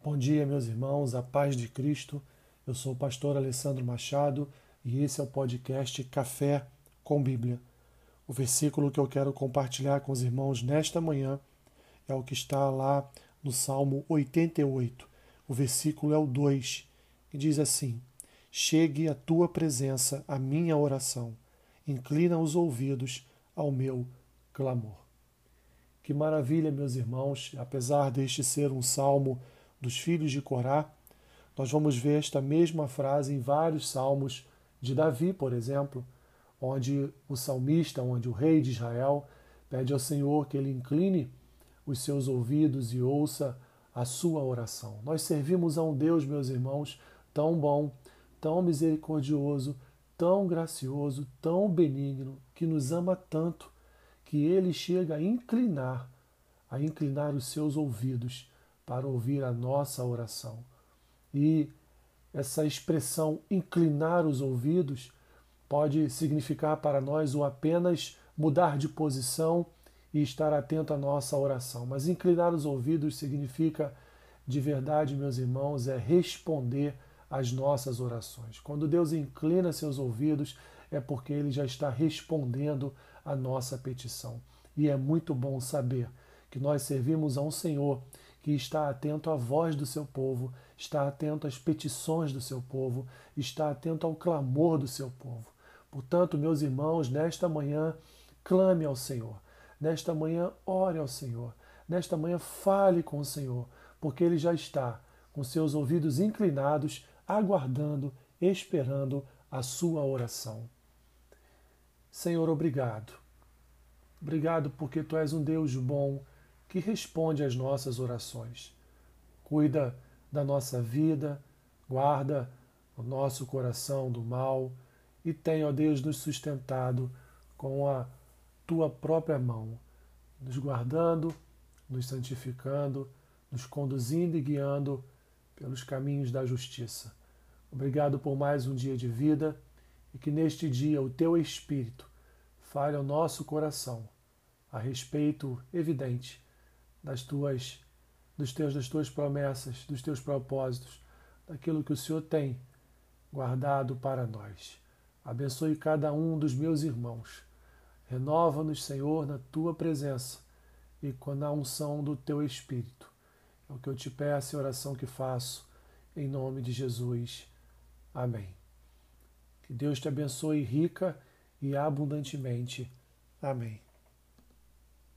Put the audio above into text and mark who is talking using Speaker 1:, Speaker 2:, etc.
Speaker 1: Bom dia, meus irmãos, a paz de Cristo. Eu sou o pastor Alessandro Machado e esse é o podcast Café com Bíblia. O versículo que eu quero compartilhar com os irmãos nesta manhã é o que está lá no Salmo 88. O versículo é o 2, que diz assim: Chegue à tua presença a minha oração, inclina os ouvidos ao meu clamor. Que maravilha, meus irmãos, apesar deste ser um salmo dos filhos de Corá, nós vamos ver esta mesma frase em vários salmos de Davi, por exemplo, onde o salmista, onde o rei de Israel pede ao Senhor que ele incline os seus ouvidos e ouça a sua oração. Nós servimos a um Deus, meus irmãos, tão bom, tão misericordioso, tão gracioso, tão benigno, que nos ama tanto, que ele chega a inclinar, a inclinar os seus ouvidos para ouvir a nossa oração. E essa expressão inclinar os ouvidos pode significar para nós o apenas mudar de posição e estar atento à nossa oração. Mas inclinar os ouvidos significa, de verdade, meus irmãos, é responder às nossas orações. Quando Deus inclina seus ouvidos, é porque Ele já está respondendo à nossa petição. E é muito bom saber que nós servimos a um Senhor que está atento à voz do seu povo, está atento às petições do seu povo, está atento ao clamor do seu povo. Portanto, meus irmãos, nesta manhã, clame ao Senhor. Nesta manhã, ore ao Senhor. Nesta manhã, fale com o Senhor, porque Ele já está com seus ouvidos inclinados, aguardando, esperando a sua oração. Senhor, obrigado. Obrigado porque Tu és um Deus bom que responde às nossas orações. Cuida da nossa vida, guarda o nosso coração do mal e tem, ó Deus, nos sustentado com a tua própria mão, nos guardando, nos santificando, nos conduzindo e guiando pelos caminhos da justiça. Obrigado por mais um dia de vida e que neste dia o teu Espírito fale ao nosso coração a respeito evidente das tuas, dos teus, das tuas promessas, dos teus propósitos, daquilo que o Senhor tem guardado para nós. Abençoe cada um dos meus irmãos. Renova-nos, Senhor, na tua presença e com a unção do teu Espírito. É o que eu te peço e oração que faço, em nome de Jesus. Amém. Que Deus te abençoe rica e abundantemente. Amém.